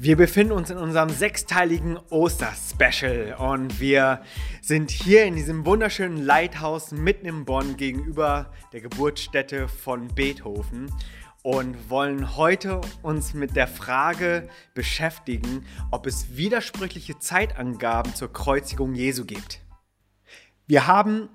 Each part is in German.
Wir befinden uns in unserem sechsteiligen Oster-Special und wir sind hier in diesem wunderschönen Lighthouse mitten in Bonn gegenüber der Geburtsstätte von Beethoven und wollen heute uns mit der Frage beschäftigen, ob es widersprüchliche Zeitangaben zur Kreuzigung Jesu gibt. Wir haben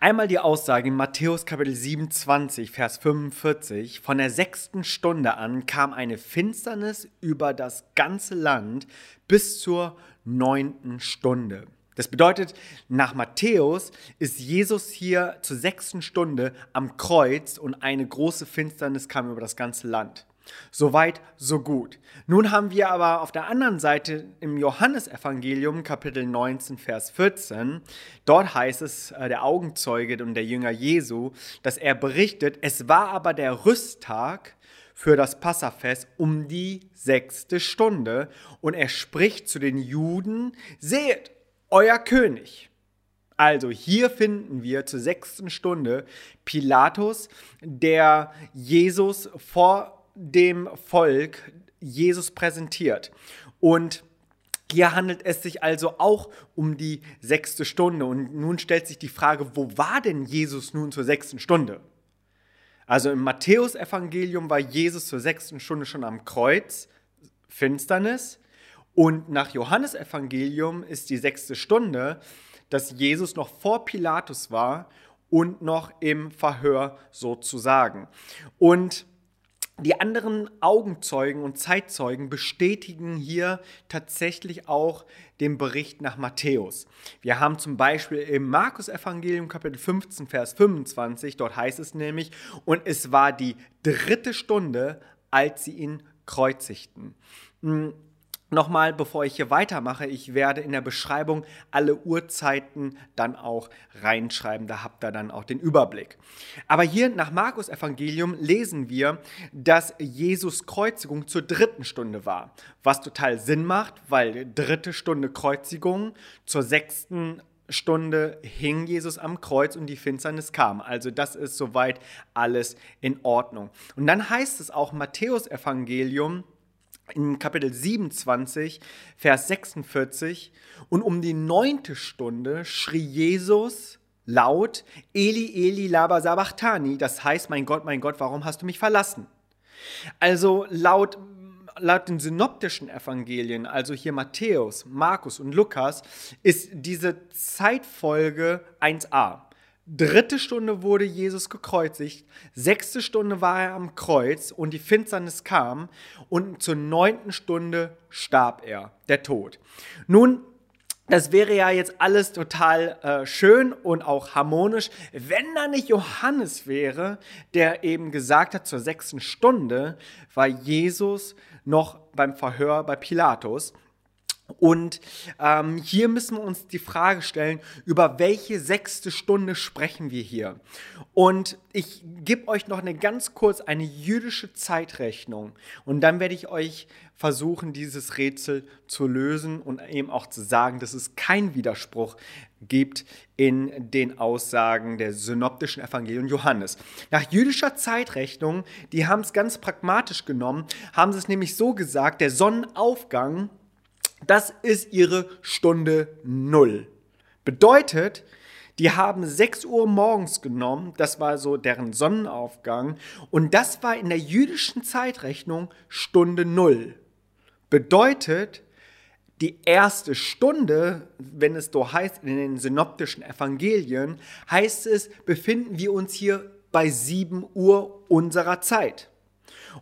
Einmal die Aussage in Matthäus Kapitel 27, Vers 45. Von der sechsten Stunde an kam eine Finsternis über das ganze Land bis zur neunten Stunde. Das bedeutet, nach Matthäus ist Jesus hier zur sechsten Stunde am Kreuz und eine große Finsternis kam über das ganze Land. Soweit, so gut. Nun haben wir aber auf der anderen Seite im Johannesevangelium Kapitel 19, Vers 14, dort heißt es, äh, der Augenzeuge und der Jünger Jesu, dass er berichtet, es war aber der Rüsttag für das Passafest um die sechste Stunde und er spricht zu den Juden, seht, euer König. Also hier finden wir zur sechsten Stunde Pilatus, der Jesus vor dem Volk Jesus präsentiert. Und hier handelt es sich also auch um die sechste Stunde. Und nun stellt sich die Frage, wo war denn Jesus nun zur sechsten Stunde? Also im Matthäusevangelium war Jesus zur sechsten Stunde schon am Kreuz, Finsternis. Und nach Johannesevangelium ist die sechste Stunde, dass Jesus noch vor Pilatus war und noch im Verhör sozusagen. Und die anderen Augenzeugen und Zeitzeugen bestätigen hier tatsächlich auch den Bericht nach Matthäus. Wir haben zum Beispiel im Markus-Evangelium Kapitel 15, Vers 25, dort heißt es nämlich, und es war die dritte Stunde, als sie ihn kreuzigten. Hm, Nochmal, bevor ich hier weitermache, ich werde in der Beschreibung alle Uhrzeiten dann auch reinschreiben. Da habt ihr dann auch den Überblick. Aber hier nach Markus Evangelium lesen wir, dass Jesus Kreuzigung zur dritten Stunde war. Was total Sinn macht, weil dritte Stunde Kreuzigung zur sechsten Stunde hing Jesus am Kreuz und die Finsternis kam. Also das ist soweit alles in Ordnung. Und dann heißt es auch Matthäus Evangelium, in Kapitel 27, Vers 46. Und um die neunte Stunde schrie Jesus laut, Eli, Eli, laba sabachthani, das heißt, mein Gott, mein Gott, warum hast du mich verlassen? Also laut, laut den synoptischen Evangelien, also hier Matthäus, Markus und Lukas, ist diese Zeitfolge 1a. Dritte Stunde wurde Jesus gekreuzigt, sechste Stunde war er am Kreuz und die Finsternis kam und zur neunten Stunde starb er, der Tod. Nun, das wäre ja jetzt alles total äh, schön und auch harmonisch, wenn da nicht Johannes wäre, der eben gesagt hat, zur sechsten Stunde war Jesus noch beim Verhör bei Pilatus. Und ähm, hier müssen wir uns die Frage stellen, über welche sechste Stunde sprechen wir hier? Und ich gebe euch noch eine ganz kurz eine jüdische Zeitrechnung und dann werde ich euch versuchen, dieses Rätsel zu lösen und eben auch zu sagen, dass es keinen Widerspruch gibt in den Aussagen der synoptischen Evangelien Johannes. Nach jüdischer Zeitrechnung, die haben es ganz pragmatisch genommen, haben sie es nämlich so gesagt, der Sonnenaufgang das ist ihre Stunde Null. Bedeutet, die haben 6 Uhr morgens genommen, das war so deren Sonnenaufgang, und das war in der jüdischen Zeitrechnung Stunde Null. Bedeutet, die erste Stunde, wenn es so heißt in den synoptischen Evangelien, heißt es, befinden wir uns hier bei 7 Uhr unserer Zeit.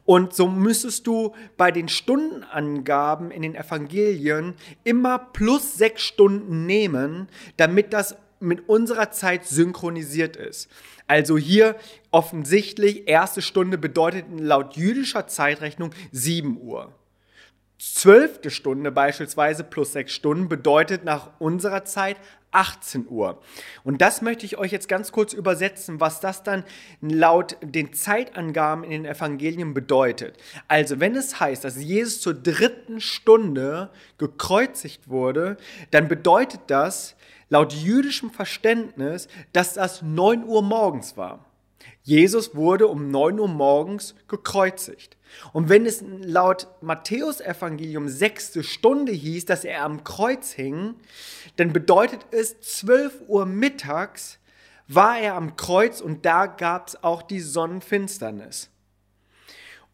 Und so müsstest du bei den Stundenangaben in den Evangelien immer plus sechs Stunden nehmen, damit das mit unserer Zeit synchronisiert ist. Also hier offensichtlich erste Stunde bedeutet laut jüdischer Zeitrechnung 7 Uhr. Zwölfte Stunde beispielsweise plus sechs Stunden bedeutet nach unserer Zeit 18 Uhr. Und das möchte ich euch jetzt ganz kurz übersetzen, was das dann laut den Zeitangaben in den Evangelien bedeutet. Also, wenn es heißt, dass Jesus zur dritten Stunde gekreuzigt wurde, dann bedeutet das laut jüdischem Verständnis, dass das 9 Uhr morgens war. Jesus wurde um 9 Uhr morgens gekreuzigt. Und wenn es laut Matthäus Evangelium sechste Stunde hieß, dass er am Kreuz hing, dann bedeutet es 12 Uhr mittags war er am Kreuz und da gab es auch die Sonnenfinsternis.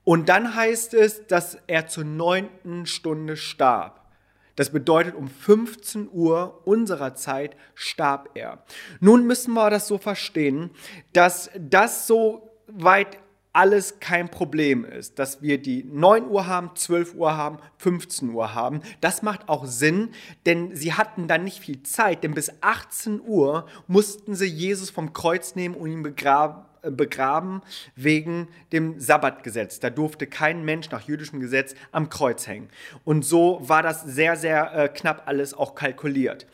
Und dann heißt es, dass er zur neunten Stunde starb. Das bedeutet, um 15 Uhr unserer Zeit starb er. Nun müssen wir das so verstehen, dass das so weit alles kein Problem ist, dass wir die 9 Uhr haben, 12 Uhr haben, 15 Uhr haben. Das macht auch Sinn, denn sie hatten dann nicht viel Zeit, denn bis 18 Uhr mussten sie Jesus vom Kreuz nehmen und ihn begraben begraben wegen dem Sabbatgesetz. Da durfte kein Mensch nach jüdischem Gesetz am Kreuz hängen. Und so war das sehr, sehr äh, knapp alles auch kalkuliert.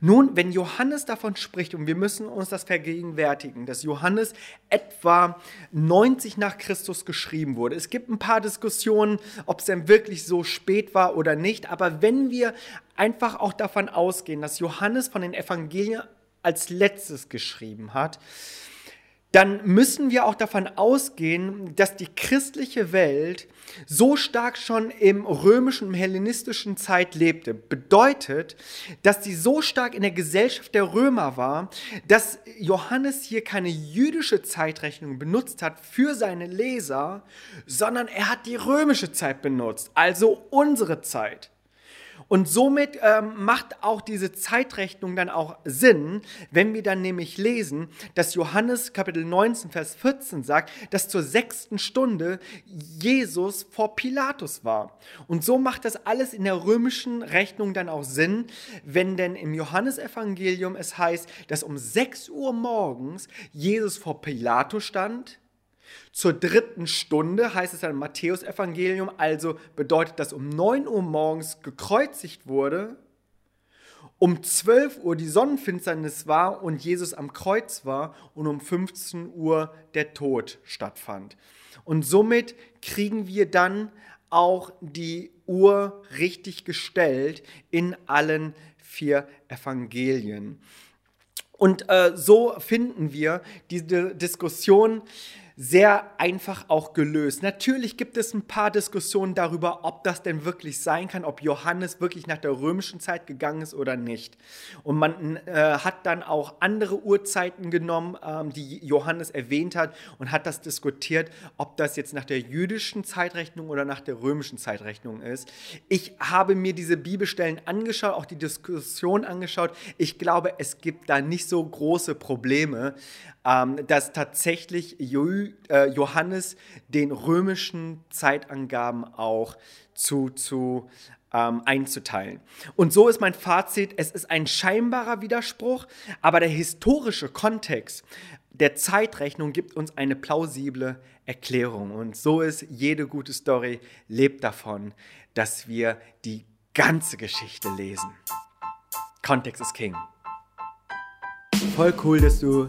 Nun, wenn Johannes davon spricht, und wir müssen uns das vergegenwärtigen, dass Johannes etwa 90 nach Christus geschrieben wurde. Es gibt ein paar Diskussionen, ob es denn wirklich so spät war oder nicht, aber wenn wir einfach auch davon ausgehen, dass Johannes von den Evangelien als letztes geschrieben hat, dann müssen wir auch davon ausgehen, dass die christliche Welt so stark schon im römischen, im hellenistischen Zeit lebte. Bedeutet, dass sie so stark in der Gesellschaft der Römer war, dass Johannes hier keine jüdische Zeitrechnung benutzt hat für seine Leser, sondern er hat die römische Zeit benutzt, also unsere Zeit. Und somit ähm, macht auch diese Zeitrechnung dann auch Sinn, wenn wir dann nämlich lesen, dass Johannes Kapitel 19, Vers 14 sagt, dass zur sechsten Stunde Jesus vor Pilatus war. Und so macht das alles in der römischen Rechnung dann auch Sinn, wenn denn im Johannesevangelium es heißt, dass um 6 Uhr morgens Jesus vor Pilatus stand zur dritten Stunde heißt es dann im Matthäusevangelium, also bedeutet das um 9 Uhr morgens gekreuzigt wurde, um 12 Uhr die Sonnenfinsternis war und Jesus am Kreuz war und um 15 Uhr der Tod stattfand. Und somit kriegen wir dann auch die Uhr richtig gestellt in allen vier Evangelien. Und äh, so finden wir diese Diskussion sehr einfach auch gelöst. Natürlich gibt es ein paar Diskussionen darüber, ob das denn wirklich sein kann, ob Johannes wirklich nach der römischen Zeit gegangen ist oder nicht. Und man äh, hat dann auch andere Uhrzeiten genommen, ähm, die Johannes erwähnt hat und hat das diskutiert, ob das jetzt nach der jüdischen Zeitrechnung oder nach der römischen Zeitrechnung ist. Ich habe mir diese Bibelstellen angeschaut, auch die Diskussion angeschaut. Ich glaube, es gibt da nicht so große Probleme ähm, dass tatsächlich äh, Johannes den römischen Zeitangaben auch zu, zu ähm, einzuteilen. Und so ist mein Fazit, es ist ein scheinbarer Widerspruch, aber der historische Kontext der Zeitrechnung gibt uns eine plausible Erklärung. Und so ist jede gute Story, lebt davon, dass wir die ganze Geschichte lesen. Kontext ist King. Voll cool, dass du